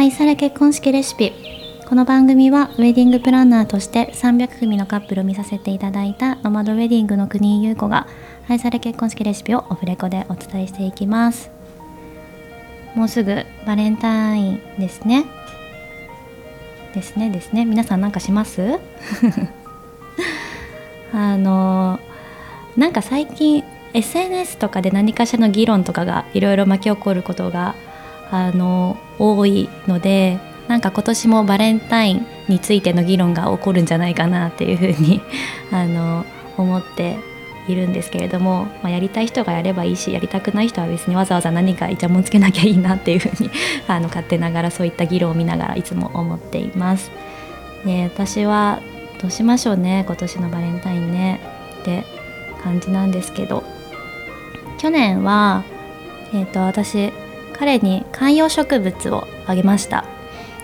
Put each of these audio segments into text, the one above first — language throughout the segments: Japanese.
愛され結婚式レシピ。この番組はウェディングプランナーとして300組のカップルを見させていただいたノマドウェディングの国井優子が愛され結婚式レシピをオフレコでお伝えしていきます。もうすぐバレンタインですね。ですねですね。皆さんなんかします？あのなんか最近 SNS とかで何かしらの議論とかがいろいろ巻き起こることがあの多いのでなんか今年もバレンタインについての議論が起こるんじゃないかなっていうふうに あの思っているんですけれども、まあ、やりたい人がやればいいしやりたくない人は別にわざわざ何かイチャモンつけなきゃいいなっていうふうに あの勝手ながらそういった議論を見ながらいつも思っています。で私はどうしましょうね今年のバレンタインねって感じなんですけど去年は、えーと、私彼に観葉植物をあげました。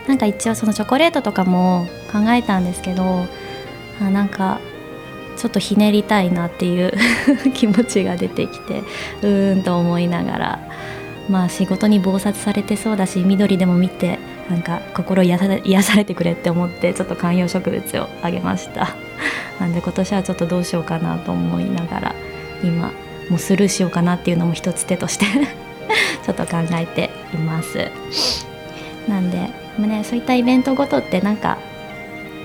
なんか一応そのチョコレートとかも考えたんですけどあなんかちょっとひねりたいなっていう 気持ちが出てきてうーんと思いながらまあ仕事に忙殺されてそうだし緑でも見てなんか心癒さ癒されてくれって思ってちょっと観葉植物をあげました。なんで今年はちょっとどうしようかなと思いながら今もうスルーしようかなっていうのも一つ手として ちょっと考えていますなんで、ね、そういったイベントごとってなんか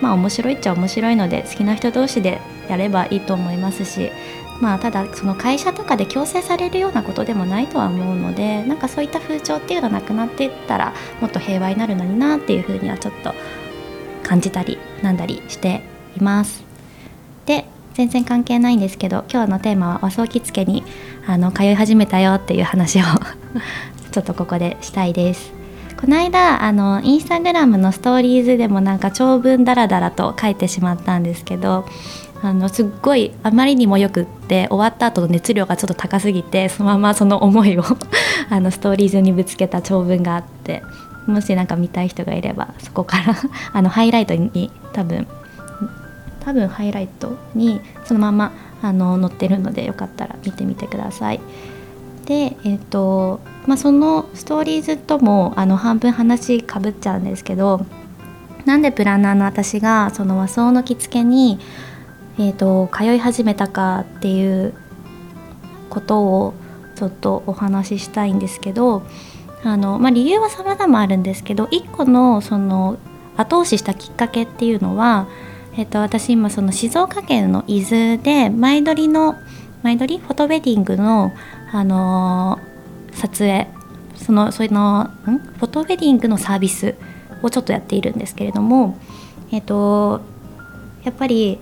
まあ面白いっちゃ面白いので好きな人同士でやればいいと思いますしまあただその会社とかで強制されるようなことでもないとは思うのでなんかそういった風潮っていうのはなくなっていったらもっと平和になるのになっていうふうにはちょっと感じたりなんだりしています。全然関係ないんですけど今日のテーマは和装着付けにあの通い始めたよっていう話を ちょっとここでしたいです。この間あのインスタグラムのストーリーズでもなんか長文ダラダラと書いてしまったんですけどあのすっごいあまりにもよくって終わった後の熱量がちょっと高すぎてそのままその思いを あのストーリーズにぶつけた長文があってもし何か見たい人がいればそこからあのハイライトに多分多分ハイライトにそのままあの載ってるのでよかったら見てみてください。で、えーとまあ、そのストーリーズともあの半分話かぶっちゃうんですけどなんでプランナーの私がその和装の着付けに、えーと、通い始めたかっていうことをちょっとお話ししたいんですけどあの、まあ、理由は様々あるんですけど一個のその後押ししたきっかけっていうのはえっと、私今その静岡県の伊豆で前撮りの前撮り？フォトウェディングの、あのー、撮影。そのそれのん？フォトウェディングのサービスをちょっとやっているんですけれども、えっと、やっぱり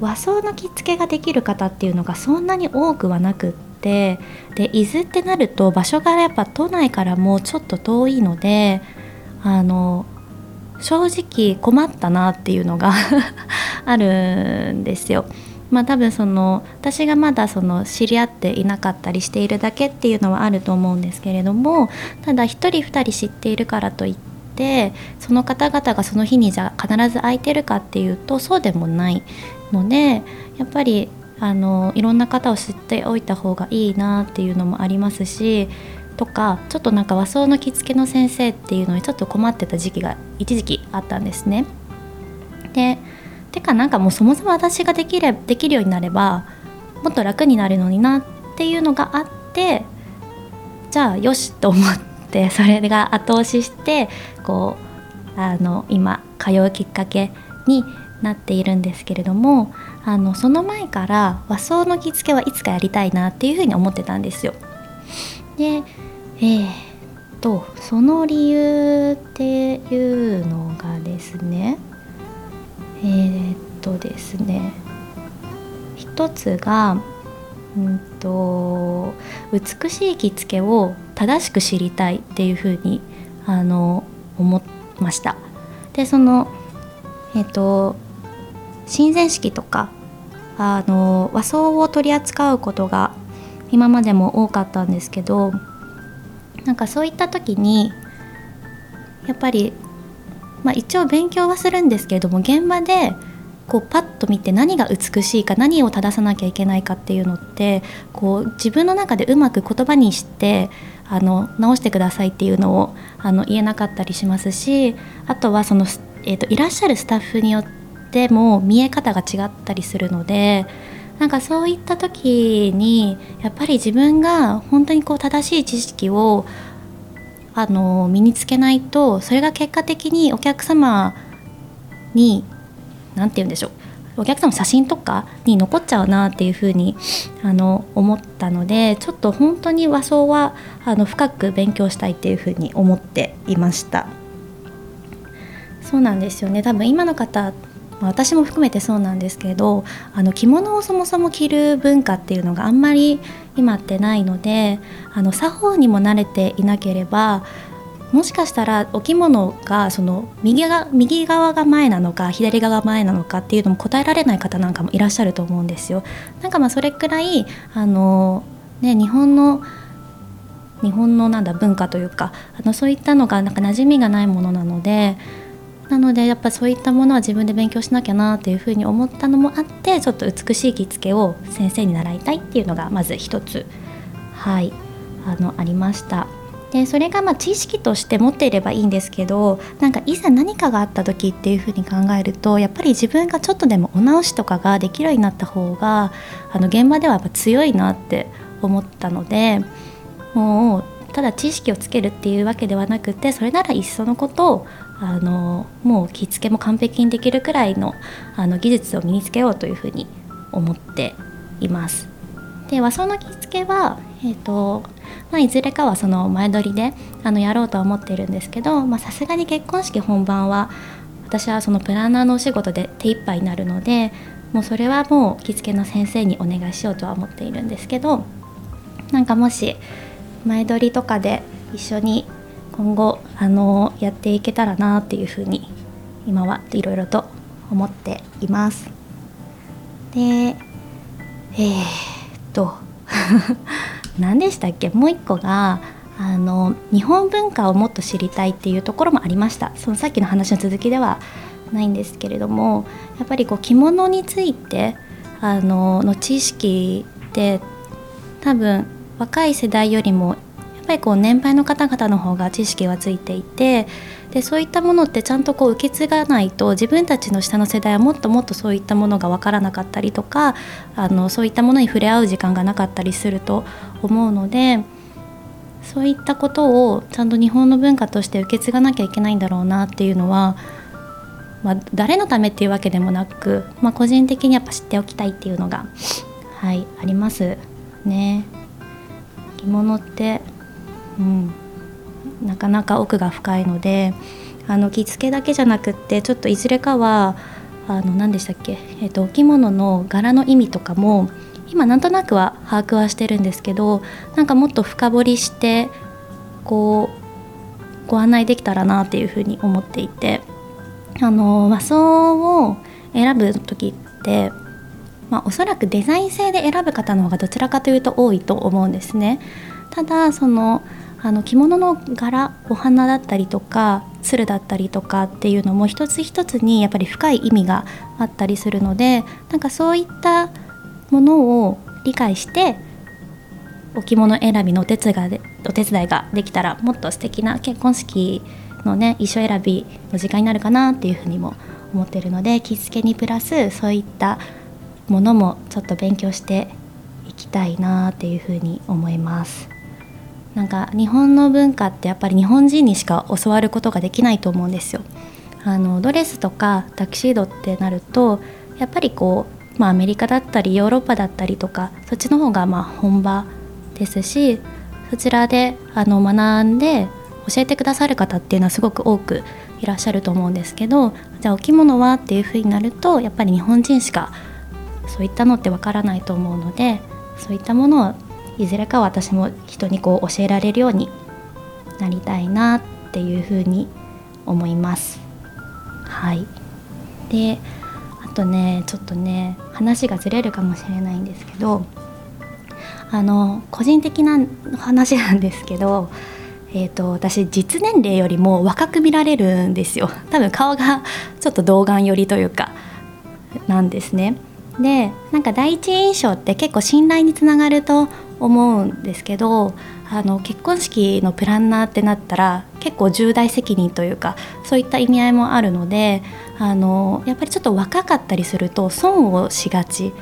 和装の着付けができる方っていうのがそんなに多くはなくってで伊豆ってなると場所がやっぱ都内からもちょっと遠いのであの正直困ったなっていうのが あるんですよ。まあ多分その私がまだその知り合っていなかったりしているだけっていうのはあると思うんですけれどもただ1人2人知っているからといってその方々がその日にじゃ必ず空いてるかっていうとそうでもないのでやっぱりあのいろんな方を知っておいた方がいいなっていうのもありますしとかちょっとなんか和装の着付けの先生っていうのにちょっと困ってた時期が一時期あったんですね。でてかなんかもうそもそも私ができれできるようになればもっと楽になるのになっていうのがあってじゃあよしと思って それが後押ししてこうあの今通うきっかけになっているんですけれどもあのその前から和装の着付けはいつかやりたいなっていうふうに思ってたんですよ。でえー、とその理由っていうのがですねえー、っとですね一つがうんと美しい着付けを正しく知りたいっていうふうにあの思いました。でそのえっ、と親善式とかあの和装を取り扱うことが今までも多かったんですけどなんかそういった時にやっぱり、まあ、一応勉強はするんですけれども現場でこうパッと見て何が美しいか何を正さなきゃいけないかっていうのってこう自分の中でうまく言葉にしてあの直してくださいっていうのをあの言えなかったりしますしあとはその、えーと、いらっしゃるスタッフによっても見え方が違ったりするのでなんかそういった時にやっぱり自分が本当にこう正しい知識をあの身につけないとそれが結果的にお客様に何て言うんでしょうお客様の写真とかに残っちゃうなっていうふうにあの思ったのでちょっと本当に和装はあの深く勉強したいっていうふうに思っていました。そうなんですよね。多分今の方ま私も含めてそうなんですけどあの着物をそもそも着る文化っていうのがあんまり今ってないのであの作法にも慣れていなければもしかしたらお着物がその右が右側が前なのか左側が前なのかっていうのも答えられない方なんかもいらっしゃると思うんですよ。なんかまあそれくらいあの、ね、日本の日本のなんだ文化というかあのそういったのがなんか馴染みがないものなのでなのでやっぱそういったものは自分で勉強しなきゃなというふうに思ったのもあってちょっと美しい着付けを先生に習いたいっていうのがまず一つはいあのありました。でそれがま知識として持っていればいいんですけどなんかいざ何かがあった時っていうふうに考えるとやっぱり自分がちょっとでもお直しとかができるようになった方があの現場ではやっぱ強いなって思ったのでもうただ知識をつけるっていうわけではなくてそれならいっそのことをあのもう着付けも完璧にできるくらいのあの技術を身につけようというふうに思っています。で和装の着付けは、えーとまあ、いずれかはその前撮りであのやろうとは思っているんですけどさすがに結婚式本番は私はそのプランナーのお仕事で手一杯になるのでもうそれはもう着付けの先生にお願いしようとは思っているんですけどなんかもし前撮りとかで一緒に今後あのやっていけたらなっていうふうに今はいろいろと思っています。でえー、っと 何でしたっけ？もう一個があの日本文化をもっと知りたいっていうところもありましたそのさっきの話の続きではないんですけれどもやっぱりこう着物についてあのの知識って多分若い世代よりもやっぱりこう年配の方々の方が知識はついていてでそういったものってちゃんとこう受け継がないと自分たちの下の世代はもっともっとそういったものが分からなかったりとかあのそういったものに触れ合う時間がなかったりすると思うのでそういったことをちゃんと日本の文化として受け継がなきゃいけないんだろうなっていうのは、まあ、誰のためっていうわけでもなく、まあ、個人的にやっぱ知っておきたいっていうのが、はい、ありますね。着物って、うん、なかなか奥が深いのであの着付けだけじゃなくってちょっといずれかはあの何でしたっけ、えーと、お着物の柄の意味とかも今なんとなくは把握はしてるんですけどなんかもっと深掘りしてこうご案内できたらなっていうふうに思っていてあの和装を選ぶ時って、まあ、おそらくデザイン性で選ぶ方の方がどちらかというと多いと思うんですね。ただそのあの着物の柄お花だったりとか鶴だったりとかっていうのも一つ一つにやっぱり深い意味があったりするのでなんかそういったものを理解してお着物選びのお手伝いでお手伝いができたらもっと素敵な結婚式のね衣装選びの時間になるかなっていうふうにも思ってるので着付けにプラスそういったものもちょっと勉強していきたいなっていうふうに思います。なんか日本の文化ってやっぱり日本人にしか教わることができないと思うんですよ。あのドレスとかタキシードってなるとやっぱりこう、まあ、アメリカだったりヨーロッパだったりとかそっちの方がま本場ですしそちらであの学んで教えてくださる方っていうのはすごく多くいらっしゃると思うんですけどじゃあお着物はっていうふうになるとやっぱり日本人しかそういったのってわからないと思うのでそういったものをいずれか私も人にこう教えられるようになりたいなっていうふうに思います。はいであとねちょっとね話がずれるかもしれないんですけどあの個人的な話なんですけどえーと、私実年齢よりも若く見られるんですよ多分顔がちょっと童顔寄りというかなんですね。でなんか第一印象って結構信頼につながると思うんですけどあの結婚式のプランナーってなったら結構重大責任というかそういった意味合いもあるのであのやっぱりちょっと若かったりすると損をしがち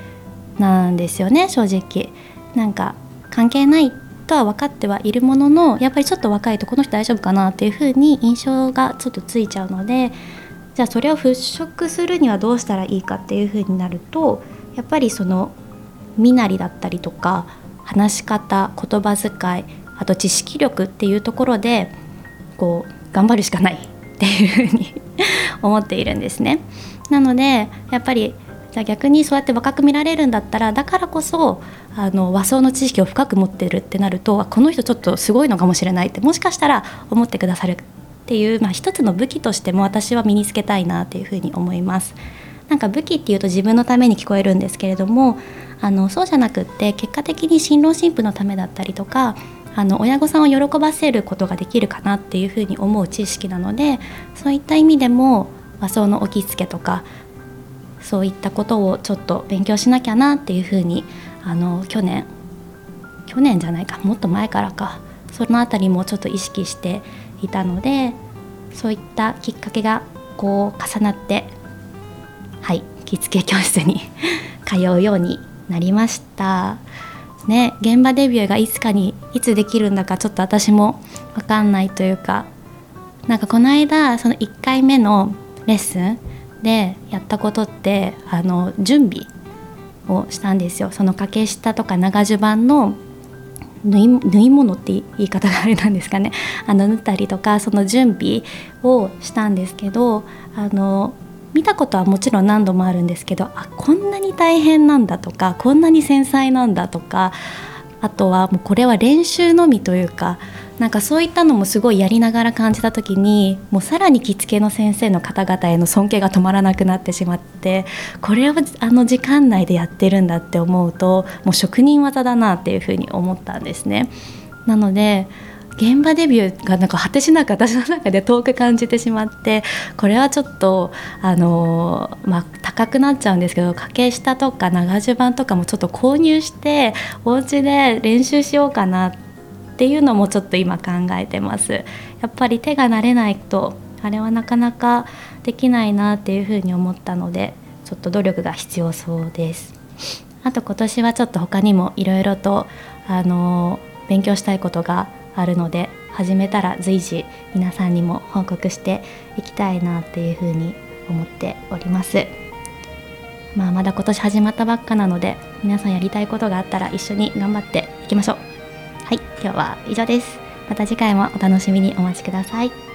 なんですよね正直。なんか関係ないとは分かってはいるもののやっぱりちょっと若いとこの人大丈夫かなっていう風に印象がちょっとついちゃうのでじゃあそれを払拭するにはどうしたらいいかっていう風になるとやっぱりその身なりだったりとか話し方言葉遣いあと知識力っていうところでこう頑張るしかないっていうふうに 思っているんですね。なのでやっぱりじゃあ逆にそうやって若く見られるんだったらだからこそあの和装の知識を深く持ってるってなるとこの人ちょっとすごいのかもしれないってもしかしたら思ってくださるっていう、まあ、一つの武器としても私は身につけたいなっていうふうに思います。なんか武器っていうと自分のために聞こえるんですけれどもあのそうじゃなくって結果的に新郎新婦のためだったりとかあの親御さんを喜ばせることができるかなっていうふうに思う知識なのでそういった意味でも和装の置き付けとかそういったことをちょっと勉強しなきゃなっていうふうにあの去年去年じゃないかもっと前からかその辺りもちょっと意識していたのでそういったきっかけがこう重なってはい着付け教室に 通うようになりました。ね現場デビューがいつかにいつできるんだかちょっと私も分かんないというかなんかこの間その1回目のレッスンでやったことってあの準備をしたんですよ。その掛け下とか長襦袢の縫い縫い物って言い方があれなんですかね。あの縫ったりとかその準備をしたんですけどあの見たことはもちろん何度もあるんですけどあこんなに大変なんだとかこんなに繊細なんだとかあとはもうこれは練習のみというかなんかそういったのもすごいやりながら感じた時にもうさらに着付けの先生の方々への尊敬が止まらなくなってしまってこれをあの時間内でやってるんだって思うともう職人技だなっていうふうに思ったんですね。なので現場デビューがなんか果てしなく私の中で遠く感じてしまってこれはちょっとあのまあ、高くなっちゃうんですけど掛け下とか長襦袢とかもちょっと購入してお家で練習しようかなってっていうのもちょっと今考えてます。やっぱり手が慣れないとあれはなかなかできないなっていうふうに思ったのでちょっと努力が必要そうです。あと今年はちょっと他にもいろいろとあの勉強したいことがあるので始めたら随時皆さんにも報告していきたいなっていうふうに思っております。まあ、まだ今年始まったばっかなので皆さんやりたいことがあったら一緒に頑張っていきましょう。はい、今日は以上です。また次回もお楽しみにお待ちください。